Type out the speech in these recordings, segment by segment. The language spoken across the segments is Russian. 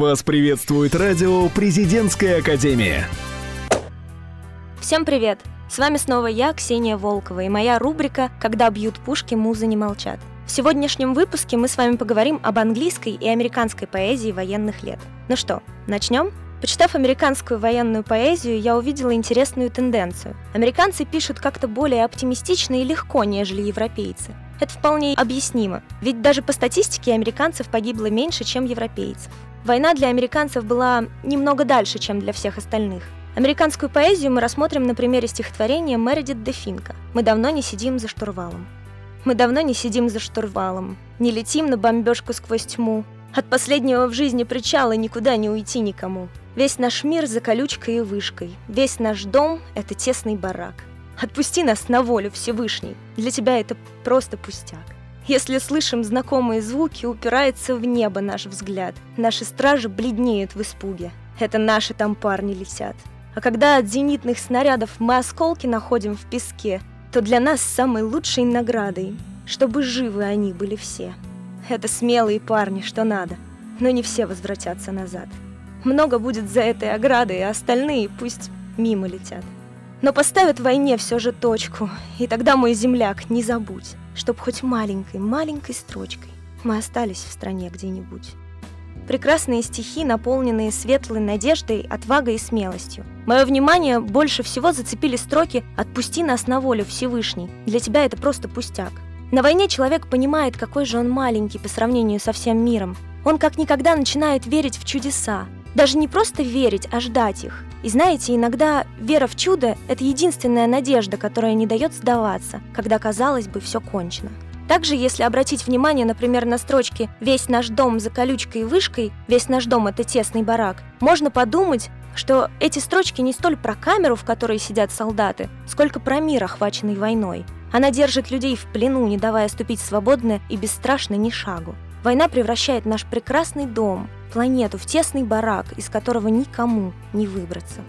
Вас приветствует радио «Президентская академия». Всем привет! С вами снова я, Ксения Волкова, и моя рубрика «Когда бьют пушки, музы не молчат». В сегодняшнем выпуске мы с вами поговорим об английской и американской поэзии военных лет. Ну что, начнем? Почитав американскую военную поэзию, я увидела интересную тенденцию. Американцы пишут как-то более оптимистично и легко, нежели европейцы. Это вполне объяснимо, ведь даже по статистике американцев погибло меньше, чем европейцев. Война для американцев была немного дальше, чем для всех остальных. Американскую поэзию мы рассмотрим на примере стихотворения Мередит де Финка «Мы давно не сидим за штурвалом». Мы давно не сидим за штурвалом, не летим на бомбежку сквозь тьму. От последнего в жизни причала никуда не уйти никому. Весь наш мир за колючкой и вышкой, весь наш дом — это тесный барак. Отпусти нас на волю, Всевышний. Для тебя это просто пустяк. Если слышим знакомые звуки, упирается в небо наш взгляд. Наши стражи бледнеют в испуге. Это наши там парни летят. А когда от зенитных снарядов мы осколки находим в песке, то для нас самой лучшей наградой, чтобы живы они были все. Это смелые парни, что надо, но не все возвратятся назад. Много будет за этой оградой, а остальные пусть мимо летят. Но поставят войне все же точку, и тогда, мой земляк, не забудь, чтоб хоть маленькой, маленькой строчкой мы остались в стране где-нибудь. Прекрасные стихи, наполненные светлой надеждой, отвагой и смелостью. Мое внимание больше всего зацепили строки «Отпусти нас на волю, Всевышний». Для тебя это просто пустяк. На войне человек понимает, какой же он маленький по сравнению со всем миром. Он как никогда начинает верить в чудеса. Даже не просто верить, а ждать их. И знаете, иногда вера в чудо – это единственная надежда, которая не дает сдаваться, когда, казалось бы, все кончено. Также, если обратить внимание, например, на строчки «Весь наш дом за колючкой и вышкой», «Весь наш дом – это тесный барак», можно подумать, что эти строчки не столь про камеру, в которой сидят солдаты, сколько про мир, охваченный войной. Она держит людей в плену, не давая ступить свободно и бесстрашно ни шагу. Война превращает наш прекрасный дом, планету в тесный барак, из которого никому не выбраться.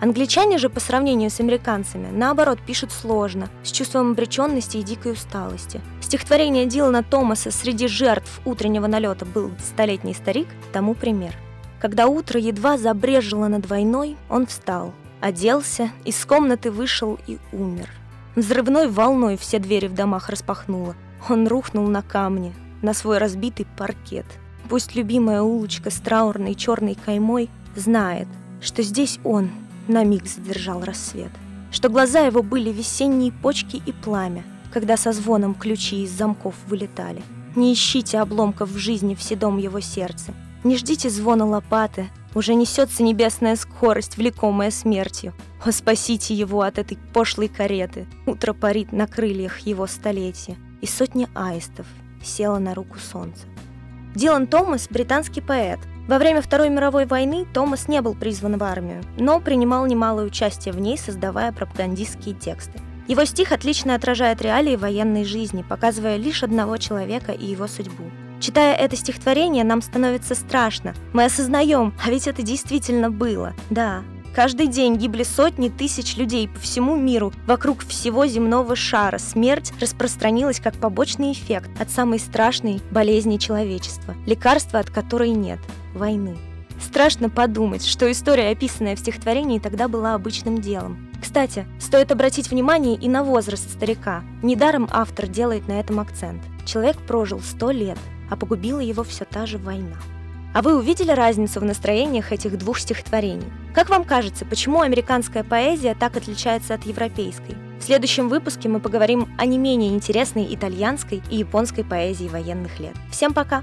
Англичане же по сравнению с американцами, наоборот, пишут сложно, с чувством обреченности и дикой усталости. Стихотворение Дилана Томаса «Среди жертв утреннего налета был столетний старик» тому пример. Когда утро едва забрежило над войной, он встал, оделся, из комнаты вышел и умер. Взрывной волной все двери в домах распахнуло. Он рухнул на камни, на свой разбитый паркет – Пусть любимая улочка с траурной черной каймой знает, что здесь он на миг задержал рассвет, что глаза его были весенние почки и пламя, когда со звоном ключи из замков вылетали. Не ищите обломков в жизни в седом его сердце, не ждите звона лопаты, уже несется небесная скорость, влекомая смертью. О, спасите его от этой пошлой кареты. Утро парит на крыльях его столетия, и сотня аистов села на руку солнца. Дилан Томас – британский поэт. Во время Второй мировой войны Томас не был призван в армию, но принимал немалое участие в ней, создавая пропагандистские тексты. Его стих отлично отражает реалии военной жизни, показывая лишь одного человека и его судьбу. Читая это стихотворение, нам становится страшно. Мы осознаем, а ведь это действительно было. Да, Каждый день гибли сотни тысяч людей по всему миру. Вокруг всего земного шара смерть распространилась как побочный эффект от самой страшной болезни человечества, лекарства от которой нет – войны. Страшно подумать, что история, описанная в стихотворении, тогда была обычным делом. Кстати, стоит обратить внимание и на возраст старика. Недаром автор делает на этом акцент. Человек прожил сто лет, а погубила его все та же война. А вы увидели разницу в настроениях этих двух стихотворений? Как вам кажется, почему американская поэзия так отличается от европейской? В следующем выпуске мы поговорим о не менее интересной итальянской и японской поэзии военных лет. Всем пока!